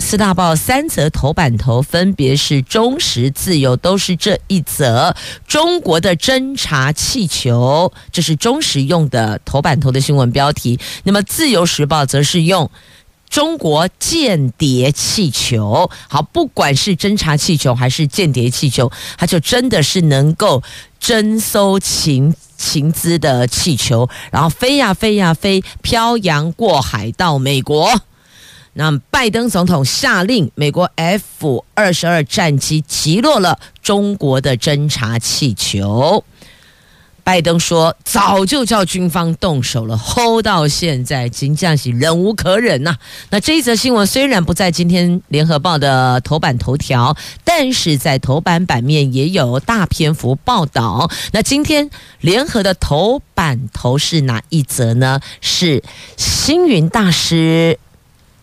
四大报三则头版头分别是中时、自由，都是这一则中国的侦察气球，这是中时用的头版头的新闻标题。那么自由时报则是用中国间谍气球。好，不管是侦察气球还是间谍气球，它就真的是能够侦搜情情资的气球，然后飞呀飞呀飞，漂洋过海到美国。那拜登总统下令，美国 F 二十二战机击落了中国的侦察气球。拜登说，早就叫军方动手了吼到现在，真的是忍无可忍呐、那这一则新闻虽然不在今天联合报的头版头条，但是在头版版面也有大篇幅报道。那今天联合的头版头是哪一则呢？是星云大师。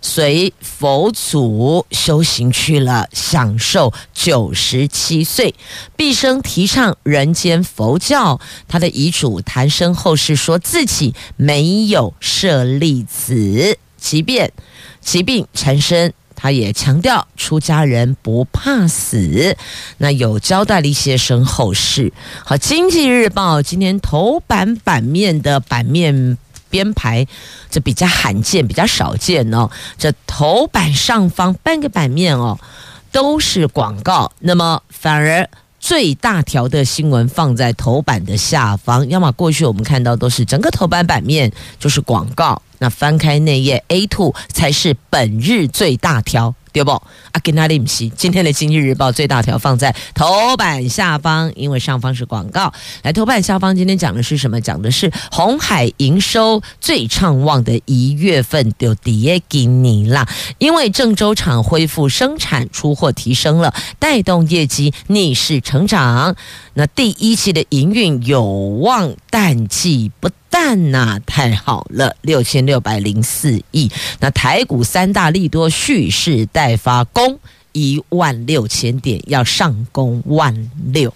随佛祖修行去了，享受九十七岁，毕生提倡人间佛教。他的遗嘱谈身后事，说自己没有舍利子，即便疾病缠身，他也强调出家人不怕死。那有交代了一些身后事。好，《经济日报》今天头版版面的版面。编排这比较罕见，比较少见哦。这头版上方半个版面哦，都是广告，那么反而最大条的新闻放在头版的下方。要么过去我们看到都是整个头版版面就是广告，那翻开那页 A two 才是本日最大条。对不？啊，跟哪里不是？今天的《经济日报》最大条放在头版下方，因为上方是广告。来，头版下方今天讲的是什么？讲的是红海营收最畅旺的一月份就跌给你啦，因为郑州厂恢复生产，出货提升了，带动业绩逆势成长。那第一期的营运有望淡季不淡呐、太好了，六千六百零四亿。那台股三大利多蓄势待发，攻一万六千点，要上攻万六。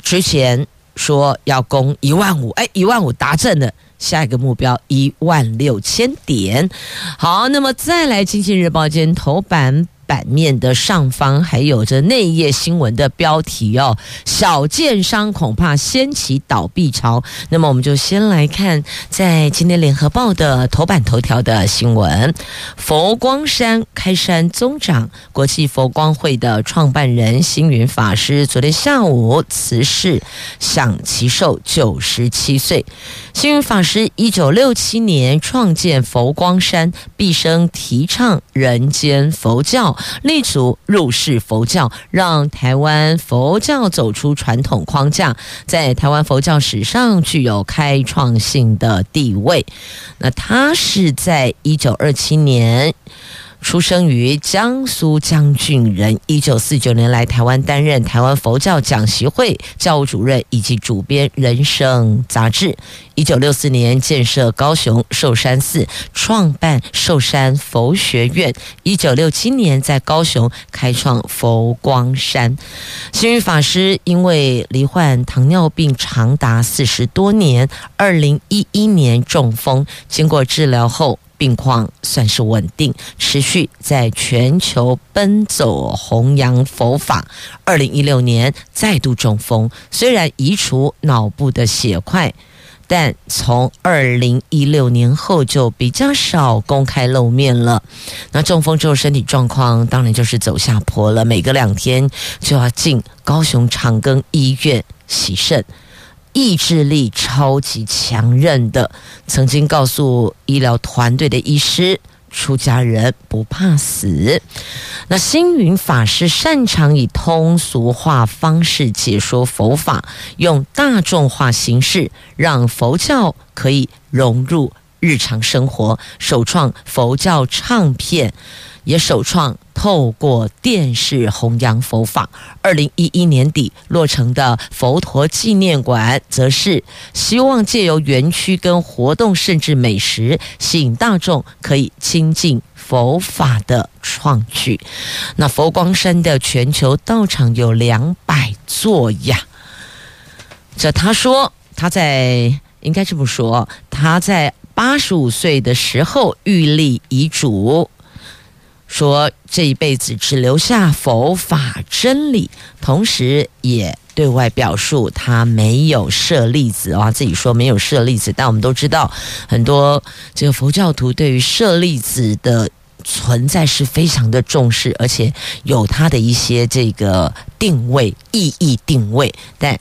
之前说要攻一万五，哎，一万五达阵了，下一个目标一万六千点。好，那么再来，《经济日报》间头版。版面的上方还有着内页新闻的标题哦，小建商恐怕掀起倒闭潮。那么我们就先来看在今天联合报的头版头条的新闻：佛光山开山宗长、国际佛光会的创办人星云法师昨天下午辞世，享耆寿九十七岁。星云法师一九六七年创建佛光山，毕生提倡人间佛教。立足入世佛教，让台湾佛教走出传统框架，在台湾佛教史上具有开创性的地位。那他是在一九二七年。出生于江苏江郡人，一九四九年来台湾担任台湾佛教讲习会教务主任以及主编《人生》杂志。一九六四年建设高雄寿山寺，创办寿山佛学院。一九六七年在高雄开创佛光山。星云法师因为罹患糖尿病长达四十多年，二零一一年中风，经过治疗后。病况算是稳定，持续在全球奔走弘扬佛法。二零一六年再度中风，虽然移除脑部的血块，但从二零一六年后就比较少公开露面了。那中风之后身体状况当然就是走下坡了，每隔两天就要进高雄长庚医院洗肾。意志力超级强韧的，曾经告诉医疗团队的医师：“出家人不怕死。”那星云法师擅长以通俗化方式解说佛法，用大众化形式让佛教可以融入日常生活，首创佛教唱片。也首创透过电视弘扬佛法。二零一一年底落成的佛陀纪念馆，则是希望借由园区跟活动，甚至美食，吸引大众可以亲近佛法的创举。那佛光山的全球道场有两百座呀。这他说，他在应该这么说，他在八十五岁的时候预立遗嘱。说这一辈子只留下佛法真理，同时也对外表述他没有舍利子啊，自己说没有舍利子，但我们都知道很多这个佛教徒对于舍利子的存在是非常的重视，而且有他的一些这个定位意义定位，但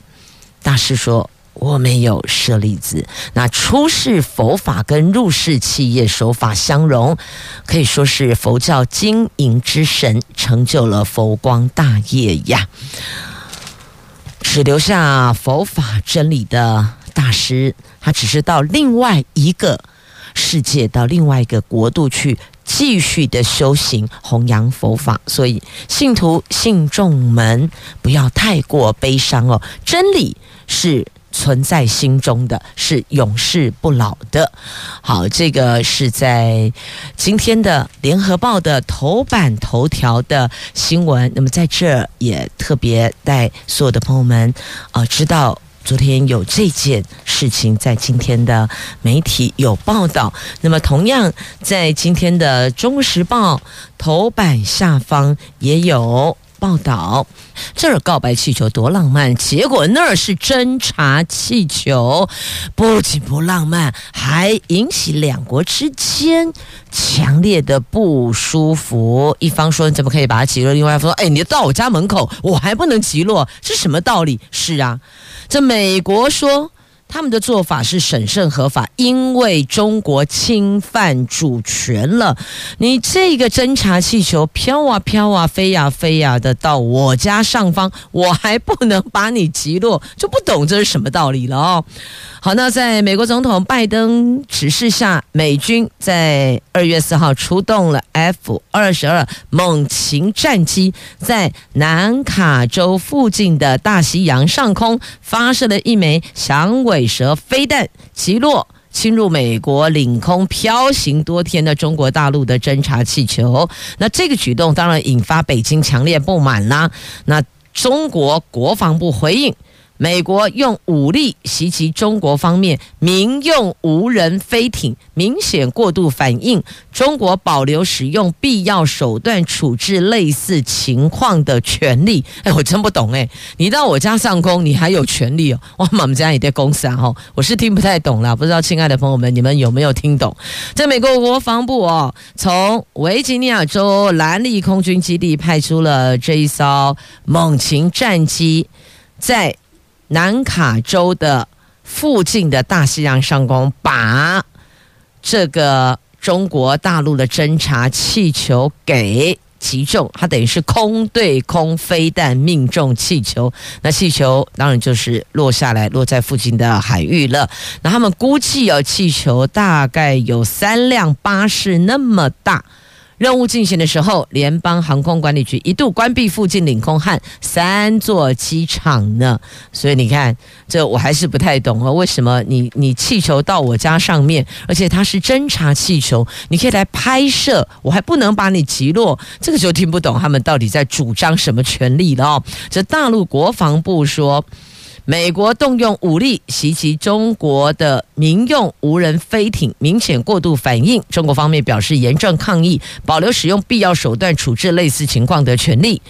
大师说。我没有舍利子，那出世佛法跟入世企业手法相融，可以说是佛教经营之神，成就了佛光大业呀。只留下佛法真理的大师，他只是到另外一个世界，到另外一个国度去继续的修行弘扬佛法，所以信徒信众们不要太过悲伤哦，真理是。存在心中的是永世不老的。好，这个是在今天的联合报的头版头条的新闻。那么在这也特别带所有的朋友们啊、知道昨天有这件事情，在今天的媒体有报道。那么同样在今天的中时报头版下方也有。报道，这儿告白气球多浪漫，结果那儿是侦察气球，不仅不浪漫，还引起两国之间强烈的不舒服。一方说你怎么可以把它击落？另外一方说，哎，你到我家门口，我还不能击落，是什么道理？是啊，这美国说。他们的做法是审慎合法，因为中国侵犯主权了。你这个侦察气球飘啊飘啊，飞呀飞呀的到我家上方，我还不能把你击落，就不懂这是什么道理了哦。好，那在美国总统拜登指示下，美军在二月四号出动了 F 二十二猛禽战机，在南卡州附近的大西洋上空发射了一枚响尾蛇飞弹，击落侵入美国领空飘行多天的中国大陆的侦察气球。那这个举动当然引发北京强烈不满啦。那中国国防部回应。美国用武力袭击中国方面民用无人飞艇，明显过度反应。中国保留使用必要手段处置类似情况的权利。哎，我真不懂哎，你到我家上空，你还有权利哦？哇，我们家也在公司啊，哈，我是听不太懂啦，不知道亲爱的朋友们，你们有没有听懂？在美国国防部哦，从维吉尼亚州兰利空军基地派出了这一艘猛禽战机，在。南卡州的附近的大西洋上空，把这个中国大陆的侦察气球给击中，它等于是空对空飞弹命中气球，那气球当然就是落下来，落在附近的海域了。那他们估计有气球大概有三辆巴士那么大。任务进行的时候，联邦航空管理局一度关闭附近领空和三座机场呢。所以你看，这我还是不太懂哦，为什么你你气球到我家上面，而且它是侦察气球，你可以来拍摄，我还不能把你击落，这个就听不懂他们到底在主张什么权利了哦。这大陆国防部说。美国动用武力袭击中国的民用无人飞艇，明显过度反应。中国方面表示严正抗议，保留使用必要手段处置类似情况的权利。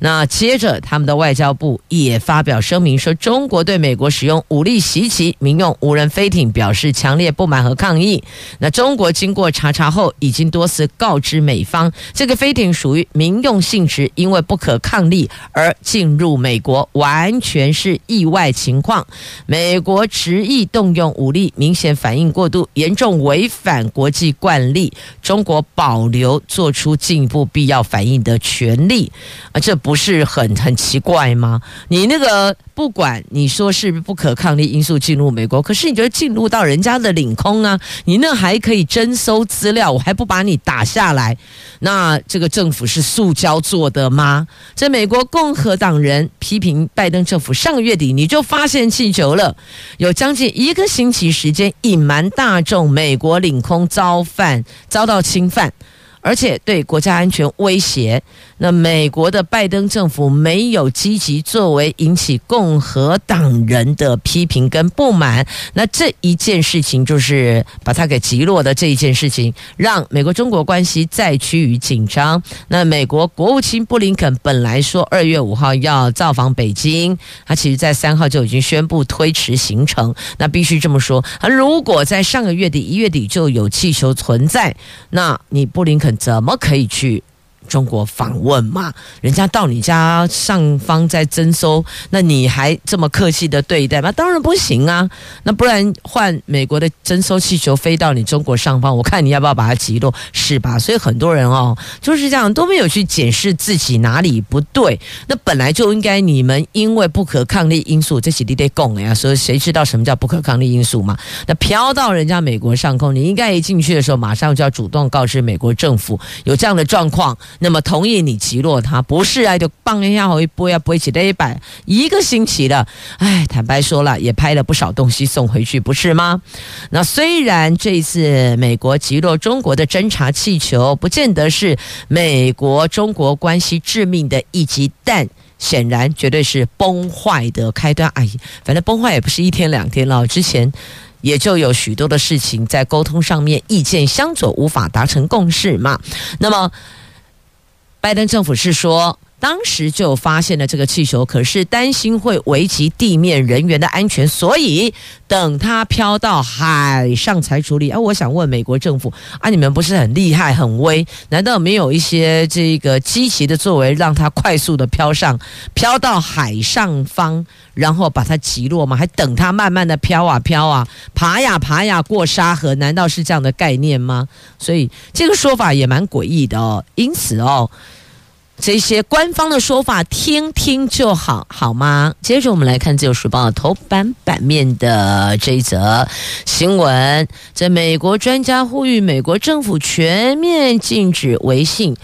那接着，他们的外交部也发表声明说，中国对美国使用武力袭击民用无人飞艇表示强烈不满和抗议。那中国经过查查后，已经多次告知美方，这个飞艇属于民用性质，因为不可抗力而进入美国，完全是意外情况。美国执意动用武力，明显反应过度，严重违反国际惯例。中国保留做出进一步必要反应的权利。啊，这。不是很很奇怪吗？你那个不管你说是不可抗力因素进入美国，可是你觉得进入到人家的领空啊，你那还可以征收资料，我还不把你打下来？那这个政府是塑胶做的吗？这美国共和党人批评拜登政府，上个月底你就发现气球了，有将近一个星期时间隐瞒大众，美国领空遭犯遭到侵犯。而且对国家安全威胁，那美国的拜登政府没有积极作为，引起共和党人的批评跟不满。那这一件事情就是把他给击落的这一件事情，让美国中国关系再趋于紧张。那美国国务卿布林肯本来说二月五号要造访北京，他其实在三号就已经宣布推迟行程。那必须这么说，而如果在上个月底一月底就有气球存在，那你布林肯。怎么可以去中国访问嘛？人家到你家上方在征收，那你还这么客气的对待吗？当然不行啊！那不然换美国的征收气球飞到你中国上方，我看你要不要把它击落，是吧？所以很多人哦就是这样，都没有去检视自己哪里不对。那本来就应该你们因为不可抗力因素，这是你得讲呀。所以谁知道什么叫不可抗力因素嘛？那飘到人家美国上空，你应该一进去的时候，马上就要主动告知美国政府有这样的状况。那么同意你击落他，不是啊？就放一下回拨呀，拨起来一百一个星期了。哎，坦白说了，也拍了不少东西送回去，不是吗？那虽然这一次美国击落中国的侦察气球，不见得是美国中国关系致命的一击，但显然绝对是崩坏的开端。哎，反正崩坏也不是一天两天了，之前也就有许多的事情在沟通上面意见相左，无法达成共识嘛。那么。拜登政府是说，当时就发现了这个气球，可是担心会危及地面人员的安全，所以等它飘到海上才处理。啊，我想问美国政府啊，你们不是很厉害、很威？难道没有一些这个积极的作为，让它快速的飘上、飘到海上方，然后把它击落吗？还等它慢慢的飘啊飘啊，爬呀爬呀过沙河？难道是这样的概念吗？所以这个说法也蛮诡异的哦。因此哦。这些官方的说法听听就好，好吗？接着我们来看《自由时报》头版版面的这一则新闻：在美国专家呼吁美国政府全面禁止微信。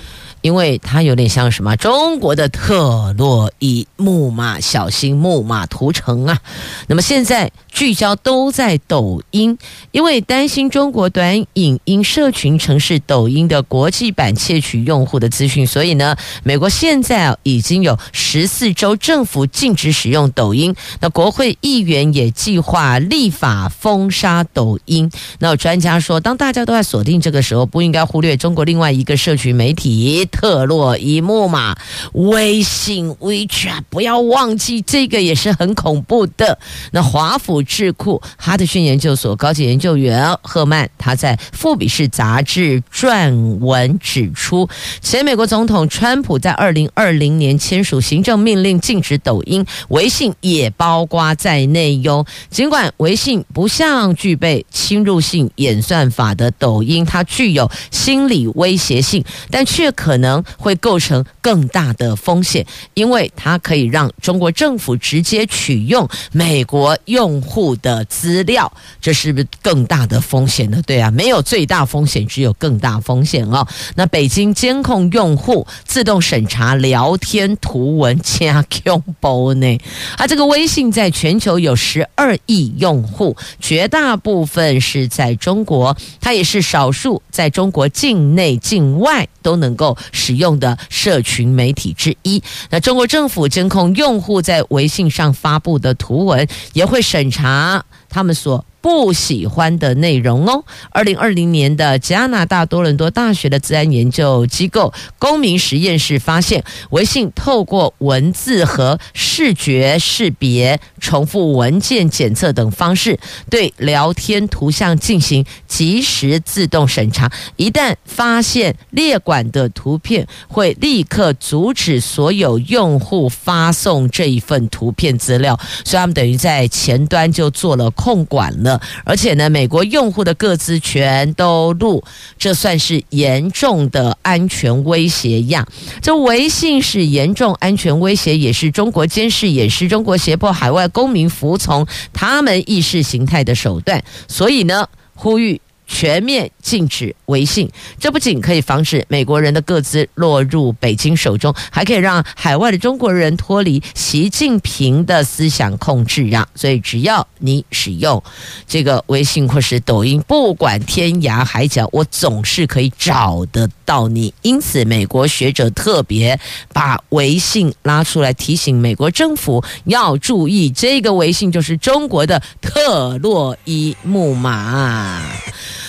因为它有点像什么中国的特洛伊木马，小心木马屠城啊！那么现在聚焦都在抖音，因为担心中国短影音社群城市抖音的国际版窃取用户的资讯，所以呢，美国现在已经有十四州政府禁止使用抖音。那国会议员也计划立法封杀抖音。那专家说，当大家都在锁定这个时候，不应该忽略中国另外一个社群媒体。特洛伊木马，微信 WeChat，不要忘记这个也是很恐怖的。那华府智库哈德逊研究所高级研究员赫曼，他在《富比士》杂志撰文指出，前美国总统川普在二零二零年签署行政命令禁止抖音、微信也包括在内哟。尽管微信不像具备侵入性演算法的抖音，它具有心理威胁性，但却可能。可能会构成更大的风险，因为它可以让中国政府直接取用美国用户户的资料，这是不是更大的风险呢？对啊，没有最大风险，只有更大风险哦。那北京监控用户，自动审查聊天图文，加 Q 包呢？啊，这个微信在全球有十二亿用户，绝大部分是在中国，它也是少数在中国境内、境外都能够。使用的社群媒体之一。那中国政府监控用户在微信上发布的图文，也会审查啊他们所不喜欢的内容哦。二零二零年的加拿大多伦多大学的资安研究机构公民实验室发现，微信透过文字和视觉识别、重复文件检测等方式，对聊天图像进行即时自动审查。一旦发现列管的图片，会立刻阻止所有用户发送这一份图片资料。所以他们等于在前端就做了控管了，而且呢，美国用户的各自全都录，这算是严重的安全威胁呀。这微信是严重安全威胁，也是中国监视、也是中国、胁迫海外公民服从他们意识形态的手段。所以呢，呼吁。全面禁止微信，这不仅可以防止美国人的个资落入北京手中，还可以让海外的中国人脱离习近平的思想控制啊！所以只要你使用这个微信或是抖音，不管天涯海角，我总是可以找得到你。因此，美国学者特别把微信拉出来提醒美国政府要注意，这个微信就是中国的特洛伊木马。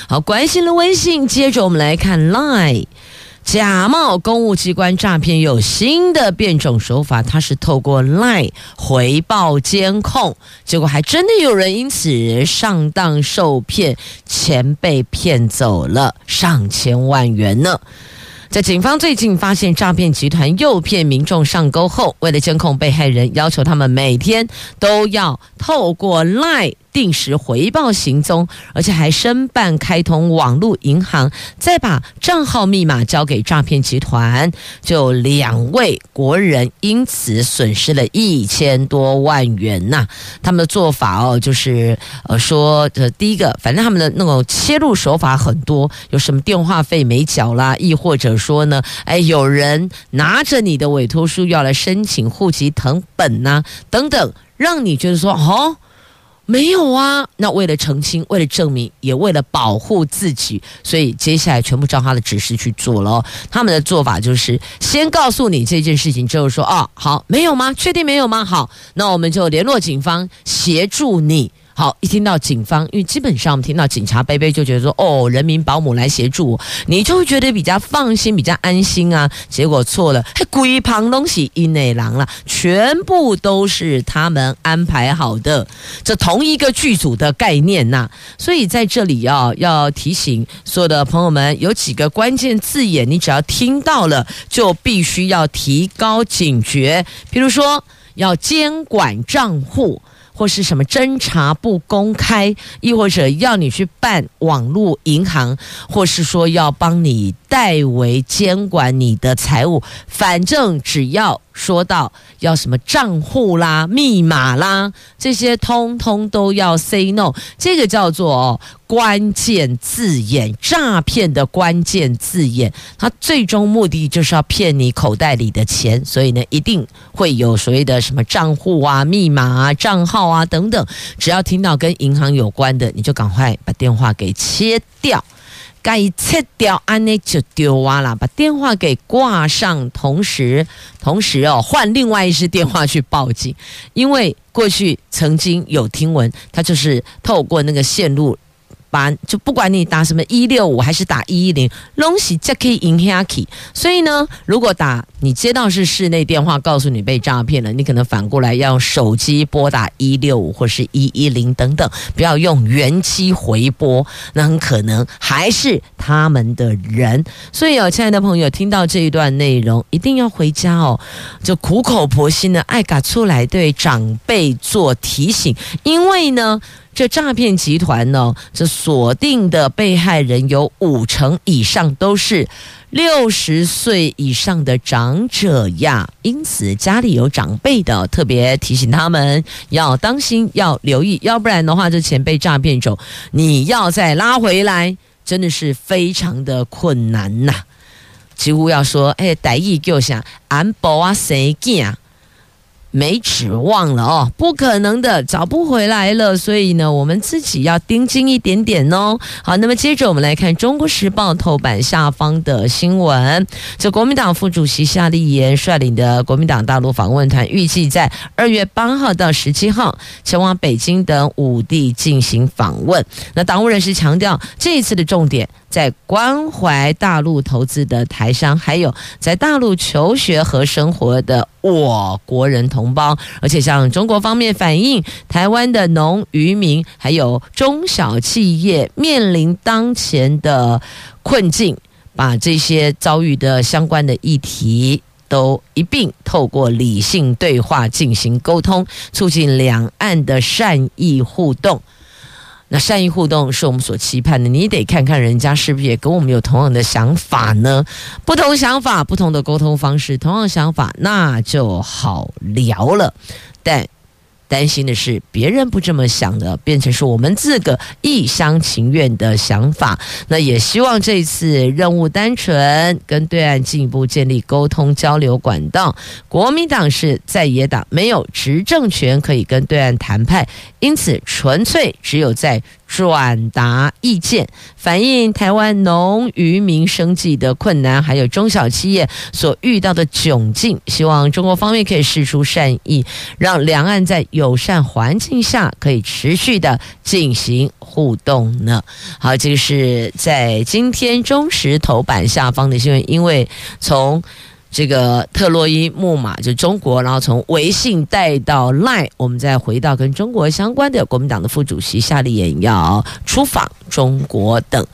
好，关心了微信，接着我们来看 Line，假冒公务机关诈骗有新的变种手法，它是透过 Line 回报监控，结果还真的有人因此上当受骗，钱被骗走了上千万元呢。在警方最近发现诈骗集团诱骗民众上钩后，为了监控被害人，要求他们每天都要透过 Line。定时回报行踪，而且还申办开通网络银行，再把账号密码交给诈骗集团，就两位国人因此损失了一千多万元呐、他们的做法哦，就是呃说，呃第一个，反正他们的那种切入手法很多，有什么电话费没缴啦，亦或者说呢，哎，有人拿着你的委托书要来申请户籍謄本呐、等等，让你觉得说，哦。没有啊，那为了澄清，为了证明，也为了保护自己，所以接下来全部照他的指示去做了。他们的做法就是先告诉你这件事情，之后说哦，好，没有吗？确定没有吗？好，那我们就联络警方协助你。好，一听到警方，因为基本上听到警察杯杯就觉得说，哦，人民保姆来协助，你就会觉得比较放心，比较安心啊。结果错了，还鬼旁东西一内狼了，全部都是他们安排好的，这同一个剧组的概念呐、所以在这里要要提醒所有的朋友们，有几个关键字眼，你只要听到了，就必须要提高警觉。比如说，要监管账户。或是什么侦查不公开，亦或者要你去办网络银行，或是说要帮你代为监管你的财务，反正只要。说到要什么账户啦、密码啦，这些通通都要 say no。这个叫做哦，关键字眼，诈骗的关键字眼，它最终目的就是要骗你口袋里的钱，所以呢，一定会有所谓的什么账户啊、密码啊、账号啊等等。只要听到跟银行有关的，你就赶快把电话给切掉。该切掉，安内就丢完了，把电话给挂上，同时，同时哦，换另外一只电话去报警，因为过去曾经有听闻，他就是透过那个线路。就不管你打什么一六五还是打一一零，东西就可以赢下去。所以呢，如果打你接到是室内电话，告诉你被诈骗了，你可能反过来要手机拨打一六五或是一一零等等，不要用原机回拨，那很可能还是他们的人。所以哦，亲爱的朋友，听到这一段内容，一定要回家哦，就苦口婆心的爱嘎出来对长辈做提醒，因为呢。这诈骗集团呢，这锁定的被害人有五成以上都是六十岁以上的长者呀，因此家里有长辈的，特别提醒他们要当心，要留意，要不然的话，这钱被诈骗走，你要再拉回来，真的是非常的困难呐。几乎要说，哎，歹意就像安保啊，谁见？没指望了哦，不可能的，找不回来了。所以呢，我们自己要盯紧一点点哦。好，那么接着我们来看《中国时报》头版下方的新闻。这国民党副主席夏立言率领的国民党大陆访问团，预计在二月八号到十七号前往北京等五地进行访问。那党务人士强调，这一次的重点。在关怀大陆投资的台商，还有在大陆求学和生活的我国人同胞，而且向中国方面反映，台湾的农渔民还有中小企业面临当前的困境，把这些遭遇的相关的议题都一并透过理性对话进行沟通，促进两岸的善意互动。那善意互动是我们所期盼的，你得看看人家是不是也跟我们有同样的想法呢？不同想法，不同的沟通方式，同样想法那就好聊了。但担心的是，别人不这么想的，变成是我们自个一厢情愿的想法。那也希望这次任务单纯，跟对岸进一步建立沟通交流管道。国民党是在野党，没有执政权可以跟对岸谈判，因此纯粹只有在。转达意见，反映台湾农渔民生计的困难，还有中小企业所遇到的窘境。希望中国方面可以释出善意，让两岸在友善环境下可以持续的进行互动呢。好，这个是在今天中时头版下方的新闻，因为从。这个特洛伊木马就中国，然后从微信带到 Line，我们再回到跟中国相关的国民党的副主席夏立言要出访中国等。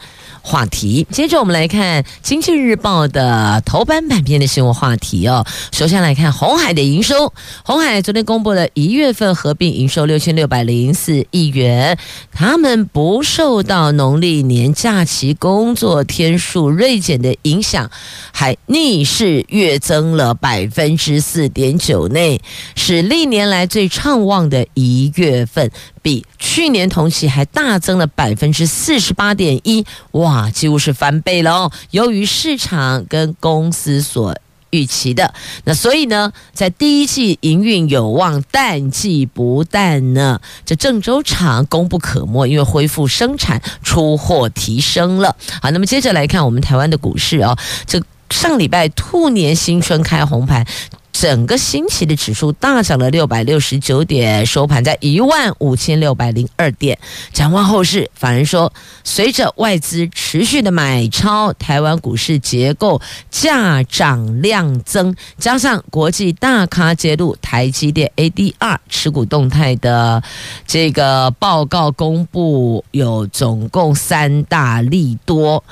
话题，接着我们来看《经济日报》的头版版面的新闻话题哦。首先来看鸿海的营收，鸿海昨天公布了一月份合并营收六千六百零四亿元，他们不受到农历年假期工作天数锐减的影响，还逆势跃增了百分之四点九，内是历年来最畅旺的一月份。比去年同期还大增了百分之四十八点一，哇，几乎是翻倍了哦！由于市场跟公司所预期的，那所以呢，在第一季营运有望淡季不淡呢。这郑州厂功不可没，因为恢复生产，出货提升了。好，那么接着来看我们台湾的股市哦，这上礼拜兔年新春开红盘。整个星期的指数大涨了六百六十九点，收盘在一万五千六百零二点。展望后市，法人说，随着外资持续的买超，台湾股市结构价涨量增，加上国际大咖揭露台积电 ADR 持股动态的这个报告公布，有总共三大利多，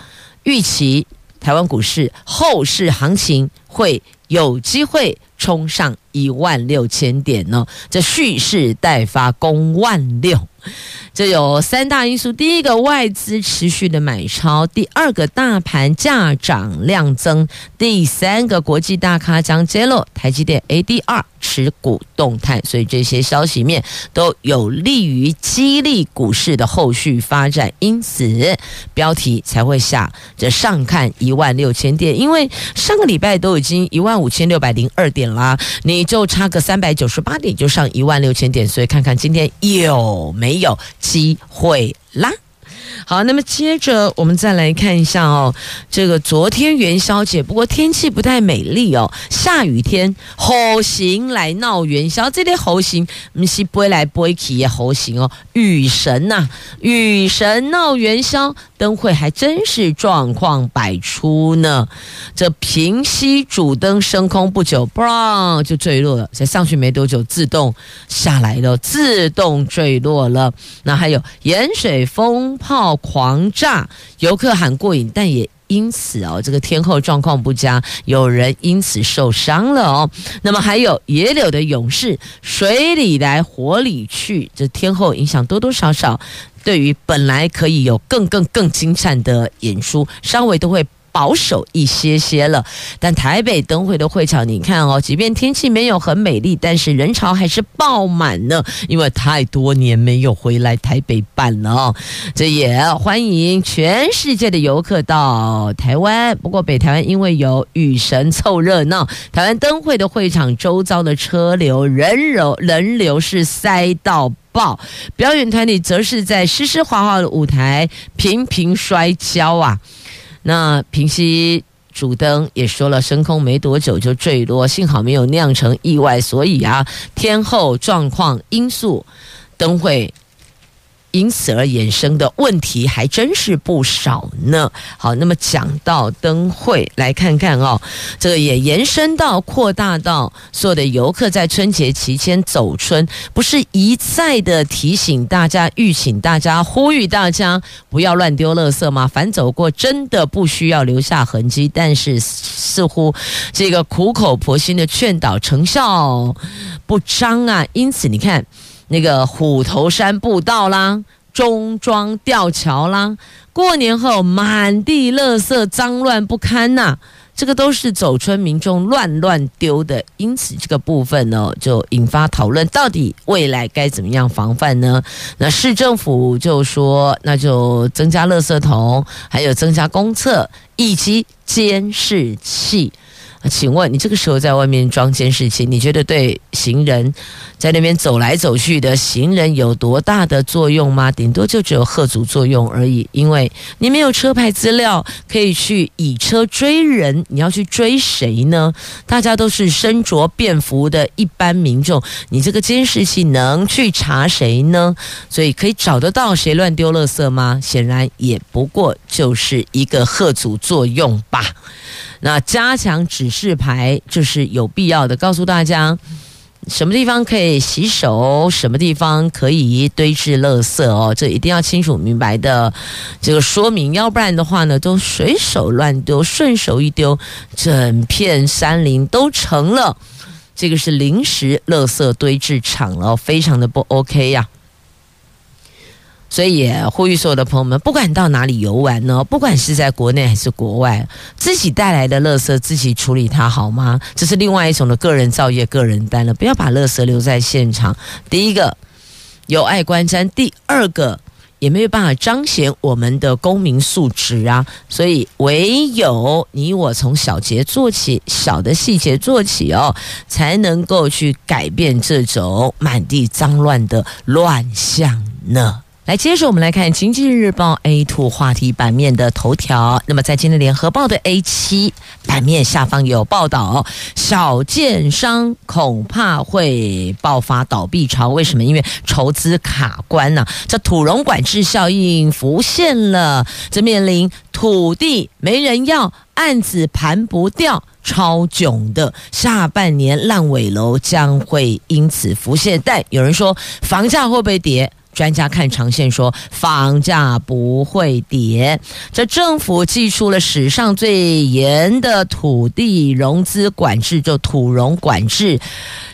预期台湾股市后市行情会有机会。冲上一万六千点呢，这蓄势待发，攻万六。这有三大因素：第一个，外资持续的买超；第二个，大盘价涨量增；第三个，国际大咖将揭露台积电 ADR 持股动态。所以这些消息面都有利于激励股市的后续发展，因此标题才会下这上看一万六千点。因为上个礼拜都已经一万五千六百零二点啦，你就差个三百九十八点就上一万六千点，所以看看今天有没有机会啦。好，那么接着我们再来看一下哦，这个昨天元宵节，不过天气不太美丽哦，下雨天，猴行来闹元宵，这里猴行不是飞来飞去的猴行哦，雨神呐、雨神闹元宵，灯会还真是状况百出呢。这平溪主灯升空不久，嘣就坠落了，才上去没多久，自动下来了，自动坠落了。那还有盐水风炮。狂炸，游客喊过瘾，但也因此哦，这个天后状况不佳，有人因此受伤了哦。那么还有野柳的勇士，水里来火里去，这天后影响多多少少，对于本来可以有更更更精湛的演出，稍微都会。保守一些些了，但台北灯会的会场，你看哦，即便天气没有很美丽，但是人潮还是爆满呢。因为太多年没有回来台北办了哦，这也欢迎全世界的游客到台湾。不过北台湾因为有雨神凑热闹，台湾灯会的会场周遭的车流人流人流是塞到爆，表演团体则是在湿湿滑滑的舞台频频摔跤啊。那平息主灯也说了，升空没多久就坠落，幸好没有酿成意外，所以啊，天后状况因素，灯会。因此而衍生的问题还真是不少呢。好，那么讲到灯会，来看看哦，这个也延伸到扩大到所有的游客在春节期间走春，不是一再的提醒大家、吁请大家、呼吁大家不要乱丢垃圾吗？反走过真的不需要留下痕迹，但是似乎这个苦口婆心的劝导成效不彰啊。因此，你看。那个虎头山步道啦，中庄吊桥啦。过年后满地垃圾，脏乱不堪呐、这个都是走村民众乱乱丢的，因此这个部分呢，就引发讨论，到底未来该怎么样防范呢？那市政府就说，那就增加垃圾桶，还有增加公厕以及监视器。请问你这个时候在外面装监视器，你觉得对行人在那边走来走去的行人有多大的作用吗？顶多就只有吓阻作用而已，因为你没有车牌资料可以去以车追人，你要去追谁呢？大家都是身着便服的一般民众，你这个监视器能去查谁呢？所以可以找得到谁乱丢垃圾吗？显然也不过就是一个吓阻作用吧。那加强指示牌就是有必要的，告诉大家什么地方可以洗手，什么地方可以堆置垃圾哦，这一定要清楚明白的这个说明，要不然的话呢，都随手乱丢，顺手一丢，整片山林都成了。这个是临时垃圾堆置场了，非常的不 OK 呀、所以也呼吁所有的朋友们，不管到哪里游玩呢，不管是在国内还是国外，自己带来的垃圾自己处理它好吗？这是另外一种的个人造业、个人担了。不要把垃圾留在现场。第一个有碍观瞻，第二个也没有办法彰显我们的公民素质啊。所以唯有你我从小节做起，小的细节做起哦，才能够去改变这种满地脏乱的乱象呢。来，接着我们来看《经济日报》A two 话题版面的头条。那么，在今天《联合报》的 A7 版面下方有报道，小建商恐怕会爆发倒闭潮。为什么？因为筹资卡关呐、啊，这土融管制效应浮现了，这面临土地没人要，案子盘不掉，超囧的。下半年烂尾楼将会因此浮现。但有人说，房价会不会跌？专家看长线说，房价不会跌。这政府祭出了史上最严的土地融资管制，就土融管制。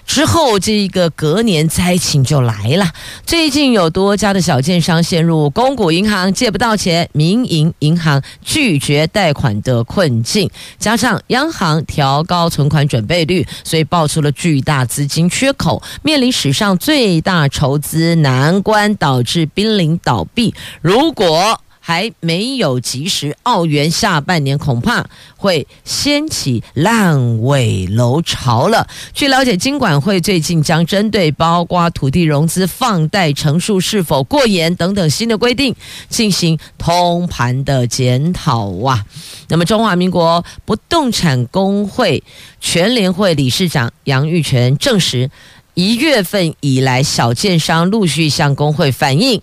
之后，这一个隔年灾情就来了。最近有多家的小建商陷入公股银行借不到钱、民营银行拒绝贷款的困境，加上央行调高存款准备率，所以爆出了巨大资金缺口，面临史上最大筹资难关，导致濒临倒闭。如果还没有及时澳元，下半年恐怕会掀起烂尾楼潮了。据了解，金管会最近将针对包括土地融资放贷成数是否过严等等新的规定进行通盘的检讨哇。那么，中华民国不动产工会全联会理事长杨玉泉证实，一月份以来，小建商陆续向工会反映。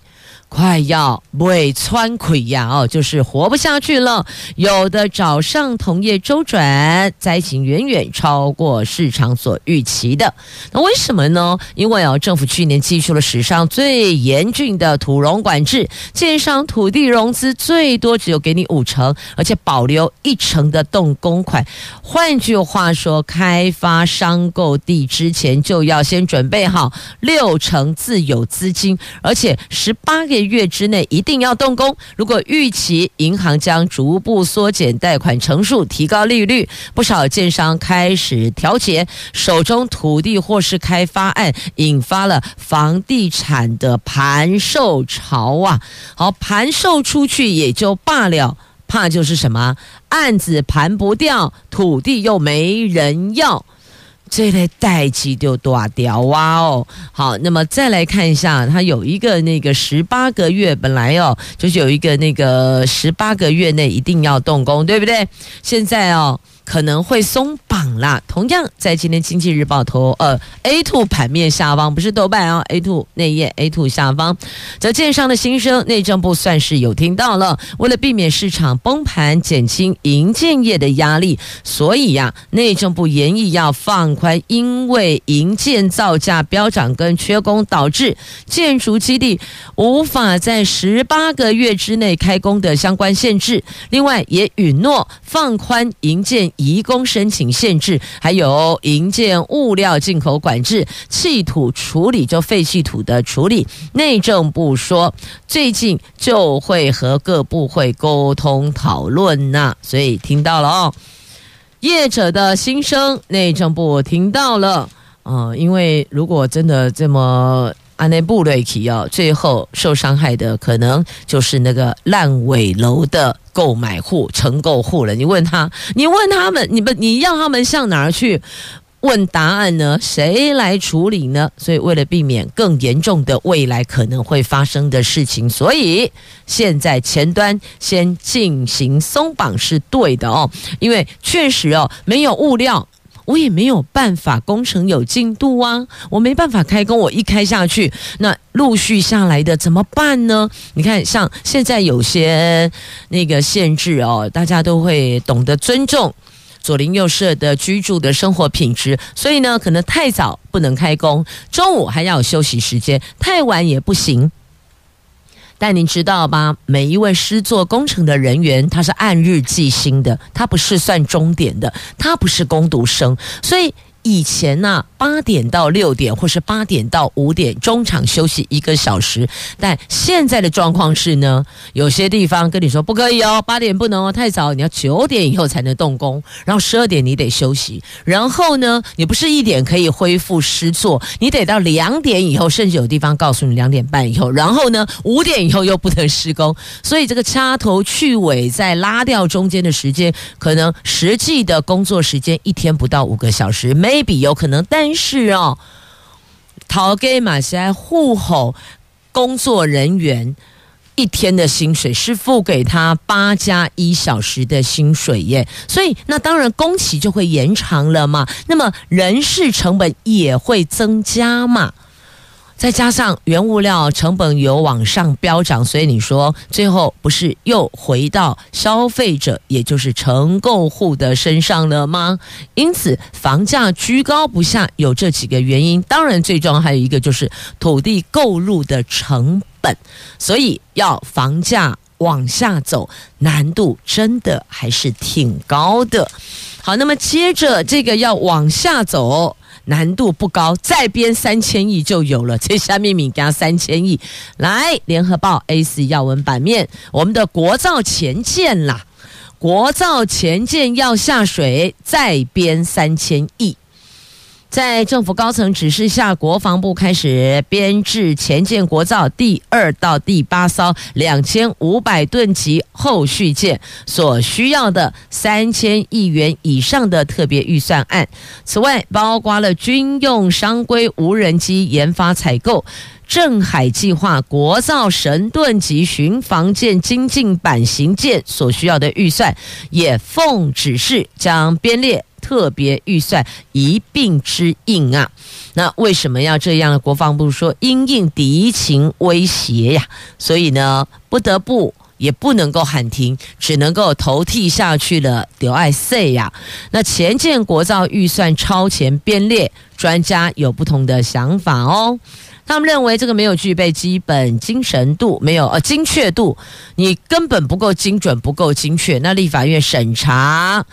快要胃穿溃呀！哦，就是活不下去了。有的早上同业周转，灾情远远超过市场所预期的。那为什么呢？因为哦，政府去年祭出了史上最严峻的土融管制，建商土地融资最多只有给你五成，而且保留一成的动工款。换句话说，开发商购地之前就要先准备好六成自有资金，而且十八个月之内一定要动工。如果预期银行将逐步缩减贷款成数，提高利率，不少建商开始调节手中土地或是开发案，引发了房地产的盘售潮啊！好，盘售出去也就罢了，怕就是什么案子盘不掉，土地又没人要。这类代机就大掉哇哦，好，那么再来看一下，它有一个那个十八个月，本来哦，就是有一个那个十八个月内一定要动工，对不对？现在哦。可能会松绑啦。同样，在今天《经济日报》头呃 A two 盘面下方，不是豆瓣啊，A two 内页 A two 下方，则建商的心声，内政部算是有听到了。为了避免市场崩盘，减轻营建业的压力，所以呀、内政部研议要放宽，因为营建造价飙涨跟缺工导致建筑基地无法在十八个月之内开工的相关限制。另外，也允诺放宽营建。移工申请限制，还有营建物料进口管制、弃土处理，就废弃土的处理。内政部说，最近就会和各部会沟通讨论呐，所以听到了哦，业者的心声，内政部听到了。嗯、因为如果真的这么。安内布瑞奇哦，最后受伤害的可能就是那个烂尾楼的购买户、承购户了。你问他，你问他们，你不，你要他们向哪儿去问答案呢？谁来处理呢？所以，为了避免更严重的未来可能会发生的事情，所以现在前端先进行松绑是对的哦，因为确实哦，没有物料。我也没有办法，工程有进度啊，我没办法开工。我一开下去，那陆续下来的怎么办呢？你看，像现在有些那个限制哦，大家都会懂得尊重左邻右舍的居住的生活品质，所以呢，可能太早不能开工，中午还要休息时间，太晚也不行。但您知道吧？每一位施作工程的人员，他是按日计薪的，他不是算终点的，他不是工读生，所以。以前呢、八点到六点，或是八点到五点，中场休息一个小时。但现在的状况是呢，有些地方跟你说不可以哦，八点不能哦，太早，你要九点以后才能动工，然后十二点你得休息。然后呢，你不是一点可以恢复施作，你得到两点以后，甚至有地方告诉你两点半以后。然后呢，五点以后又不能施工，所以这个掐头去尾，再拉掉中间的时间，可能实际的工作时间一天不到五个小时。没 maybe 有可能，但是哦，逃给马西来户口工作人员一天的薪水是付给他八加一小时的薪水耶，所以那当然工期就会延长了嘛，那么人事成本也会增加嘛。再加上原物料成本有往上飙涨，所以你说最后不是又回到消费者，也就是承购户的身上了吗？因此房价居高不下，有这几个原因。当然，最重要还有一个就是土地购入的成本，所以要房价往下走，难度真的还是挺高的。好，那么接着这个要往下走。难度不高，再编三千亿就有了。这下面米加三千亿，来，联合报 A 四要闻版面，我们的国造前舰啦，国造前舰要下水，再编三千亿。在政府高层指示下，国防部开始编制前舰国造第二到第八艘两千五百吨级后续舰所需要的三千亿元以上的特别预算案。此外，包括了军用商规无人机研发采购、镇海计划国造神盾级巡防舰精进版型舰所需要的预算，也奉指示将编列。特别预算一并支应啊！那为什么要这样呢？国防部说因应敌情威胁呀，所以呢，不得不也不能够喊停，只能够投替下去了。刘爱 C 呀！那前舰国造预算超前编列，专家有不同的想法哦。他们认为这个没有具备基本精神度，没有呃精确度，你根本不够精准，不够精确。那立法院审查。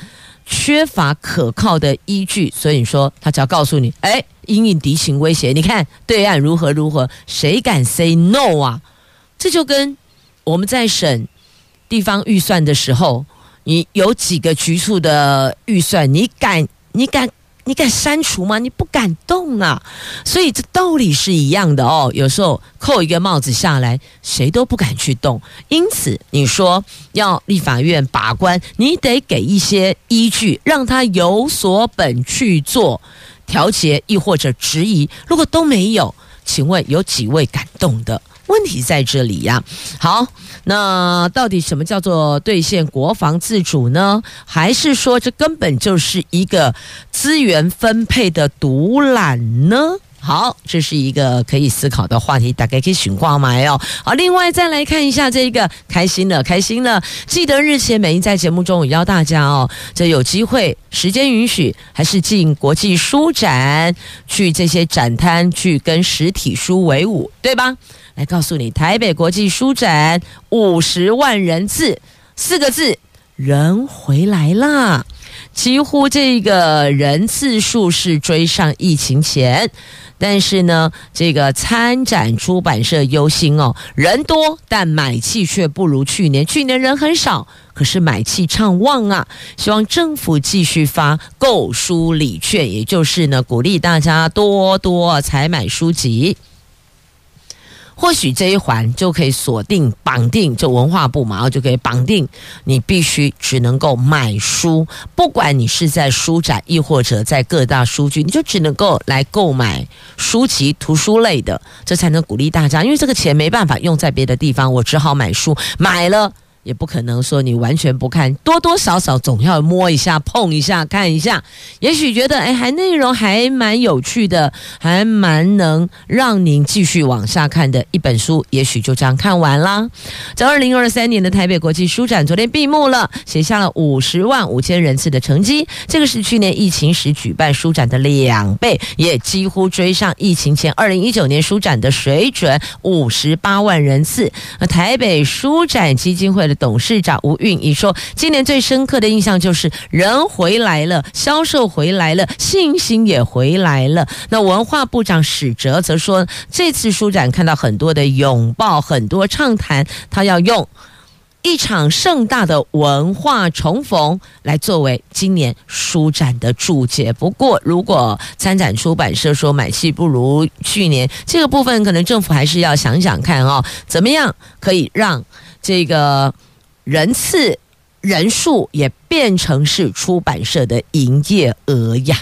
缺乏可靠的依据，所以说他只要告诉你，哎，因应敌情威胁，你看对岸如何如何，谁敢 say no 啊？这就跟我们在审地方预算的时候，你有几个局促的预算，你敢，你敢？你敢删除吗？你不敢动啊！所以这道理是一样的哦。有时候扣一个帽子下来，谁都不敢去动。因此，你说要立法院把关，你得给一些依据，让他有所本去做调节，亦或者质疑。如果都没有，请问有几位敢动的？问题在这里呀。好。那到底什么叫做兑现国防自主呢？还是说这根本就是一个资源分配的独揽呢？好，这是一个可以思考的话题，大概可以循话买哦。好，另外再来看一下这一个，开心了，开心了。记得日前美英在节目中有邀大家哦，这有机会，时间允许，还是进国际书展去这些展摊去跟实体书为伍，对吧？来告诉你，台北国际书展五十万人次，四个字，人回来了，几乎这个人次数是追上疫情前。但是呢，这个参展出版社忧心哦，人多，但买气却不如去年。去年人很少，可是买气畅旺啊！希望政府继续发购书礼券，也就是呢，鼓励大家多多采买书籍。或许这一环就可以锁定绑定，就文化部嘛，然后就可以绑定你必须只能够买书，不管你是在书展，亦或者在各大书局，你就只能够来购买书籍、图书类的，这才能鼓励大家。因为这个钱没办法用在别的地方，我只好买书，买了。也不可能说你完全不看，多多少少总要摸一下、碰一下、看一下。也许觉得哎，还内容还蛮有趣的，还蛮能让您继续往下看的一本书，也许就这样看完啦。在二零二三年的台北国际书展昨天闭幕了，写下了五十万五千人次的成绩，这个是去年疫情时举办书展的两倍，也几乎追上疫情前二零一九年书展的水准，五十八万人次。那台北书展基金会的。董事长吴韵仪说：“今年最深刻的印象就是人回来了，销售回来了，信心也回来了。”那文化部长史哲则说：“这次书展看到很多的拥抱，很多畅谈，他要用一场盛大的文化重逢来作为今年书展的注解。不过，如果参展出版社说买戏不如去年，这个部分可能政府还是要想想看哦，怎么样可以让这个。”人次、人数也变成是出版社的营业额呀。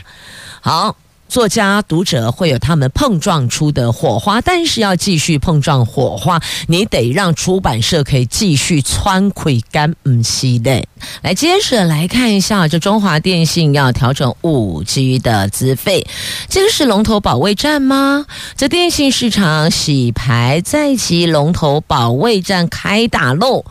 好，作家、读者会有他们碰撞出的火花，但是要继续碰撞火花，你得让出版社可以继续穿亏干唔系的。来，接着来看一下，这中华电信要调整五 G 的资费，这个是龙头保卫战吗？这电信市场洗牌再其，龙头保卫战开打喽！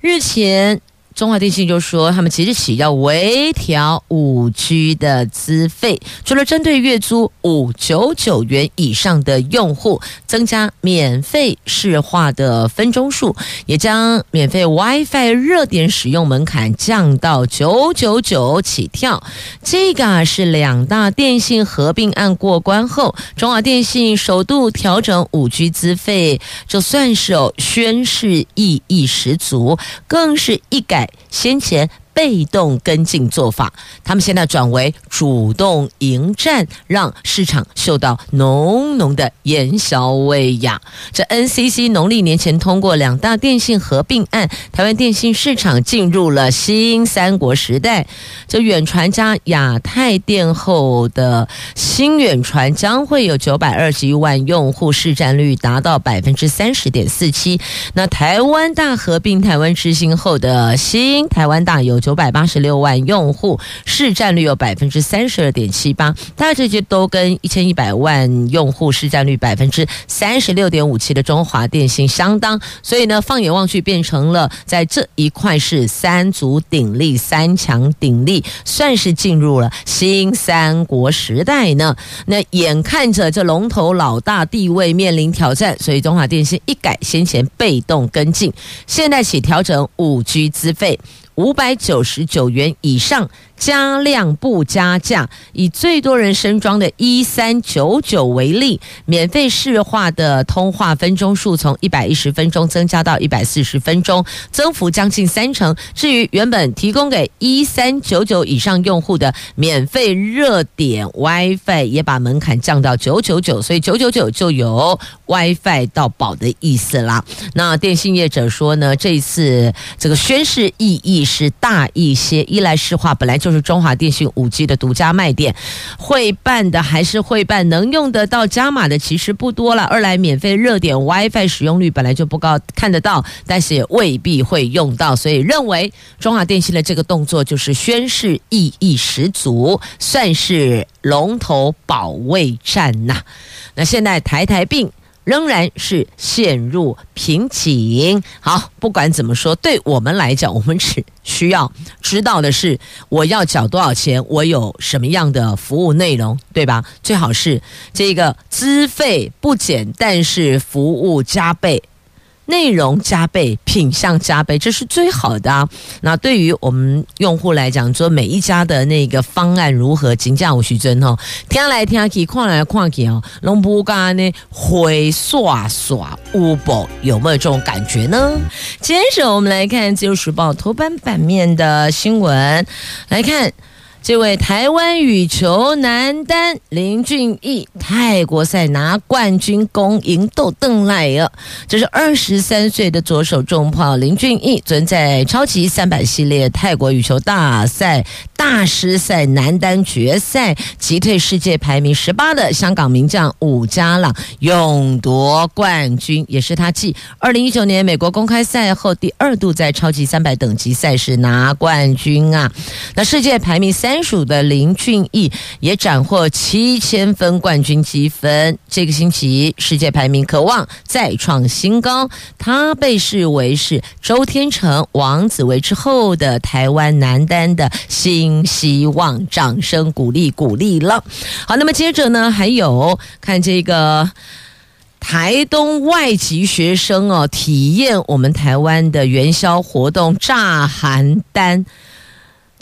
日前，中华电信就说，他们即日起要微调五 G 的资费，除了针对月租五九九元以上的用户增加免费市话的分钟数，也将免费 WiFi 热点使用门槛降到九九九起跳。这个是两大电信合并案过关后，中华电信首度调整五 G 资费，就算是有宣示意义十足，更是一改。先前被动跟进做法，他们现在转为主动迎战，让市场嗅到浓浓的烟硝味呀。这 NCC 农历年前通过两大电信合并案，台湾电信市场进入了新三国时代。这远传加亚太电后的新远传将会有九百二十一万用户，市占率达到百分之三十点四七。那台湾大合并台湾之星后的新台湾大有。九百八十六万用户，市占率有百分之三十二点七八，大家这些都跟一千一百万用户市占率百分之三十六点五七的中华电信相当，所以呢，放眼望去，变成了在这一块是三足鼎立、三强鼎立，算是进入了新三国时代呢。那眼看着这龙头老大地位面临挑战，所以中华电信一改先前被动跟进，现在起调整五 G 资费。五百九十九元以上。加量不加价，以最多人升装的一三九九为例，免费市话的通话分钟数从一百一十分钟增加到一百四十分钟，增幅将近三成。至于原本提供给一三九九以上用户的免费热点 WiFi，也把门槛降到九九九，所以九九九就有 WiFi 到宝的意思啦。那电信业者说呢，这一次这个宣示意义是大一些，一来市话本来就是中华电信五 G 的独家卖点，会办的还是会办，能用得到加码的其实不多了。二来免费热点 WiFi 使用率本来就不高，看得到，但是也未必会用到，所以认为中华电信的这个动作就是宣示意义十足，算是龙头保卫战呐。那现在台台并。仍然是陷入瓶颈。好，不管怎么说，对我们来讲，我们只需要知道的是，我要缴多少钱，我有什么样的服务内容，对吧？最好是这个资费不减，但是服务加倍。内容加倍，品相加倍，这是最好的啊。那对于我们用户来讲，说每一家的那个方案如何，金价五十尊哦，听来听去，看来看去哦，拢不干呢会刷刷乌宝，有没有这种感觉呢？接着我们来看《自由时报》头版版面的新闻，来看。这位台湾羽球男单林俊逸泰国赛拿冠军，恭迎豆邓来了。这是二十三岁的左手重炮林俊逸，昨在超级三百系列泰国羽球大赛大师赛男单决赛击退世界排名十八的香港名将伍家朗，勇夺冠军，也是他继二零一九年美国公开赛后第二度在超级三百等级赛事拿冠军啊！那世界排名三。专属的林俊逸也斩获七千分冠军积分。这个星期世界排名可望再创新高。他被视为是周天成、王子维之后的台湾男单的新希望。掌声鼓励鼓励了。好，那么接着呢，还有看这个台东外籍学生哦，体验我们台湾的元宵活动炸寒单。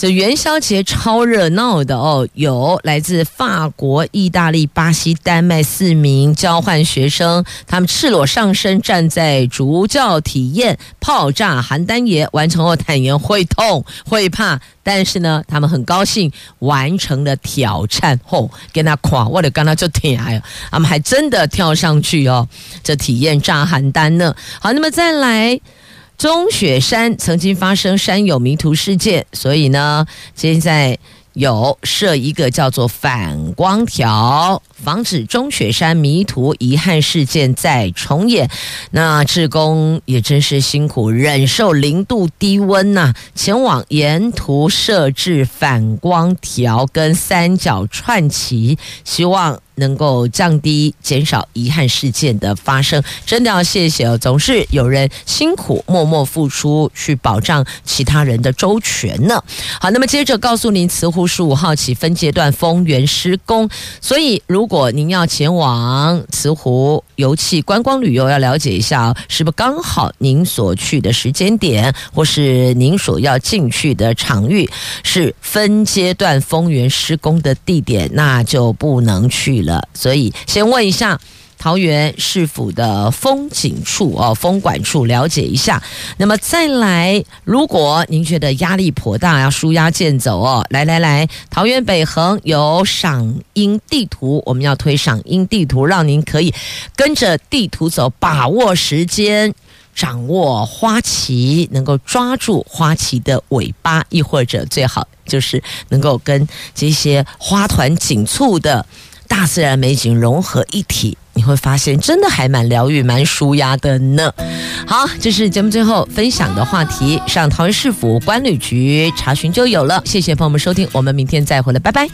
这元宵节超热闹的哦，有来自法国、意大利、巴西、丹麦四名交换学生，他们赤裸上身站在竹教体验炮炸邯郸爷，完成后坦言会痛会怕，但是呢，他们很高兴完成了挑战后，跟他夸我的刚刚就挺哎，他们还真的跳上去哦，这体验炸邯郸呢。好，那么再来。中雪山曾经发生山友迷途事件，所以呢，现在有设一个叫做反光条，防止中雪山迷途遗憾事件再重演。那志工也真是辛苦，忍受零度低温呐、前往沿途设置反光条跟三角串旗，希望。能够降低、减少遗憾事件的发生，真的要谢谢哦！总是有人辛苦默默付出，去保障其他人的周全呢。好，那么接着告诉您，慈湖十五号起分阶段封园施工，所以如果您要前往慈湖游憩观光旅游，要了解一下，是不是刚好您所去的时间点，或是您所要进去的场域是分阶段封源施工的地点，那就不能去了，所以先问一下桃园市府的风景处哦，风管处了解一下。那么再来，如果您觉得压力颇大，要舒压健走哦，来来来，桃园北横有赏樱地图，我们要推赏樱地图，让您可以跟着地图走，把握时间，掌握花期，能够抓住花期的尾巴，亦或者最好就是能够跟这些花团锦簇的。大自然美景融合一体，你会发现真的还蛮疗愈、蛮舒压的呢。好，这是节目最后分享的话题，上桃园市府官旅局查询就有了。谢谢朋友们收听，我们明天再回来，拜拜。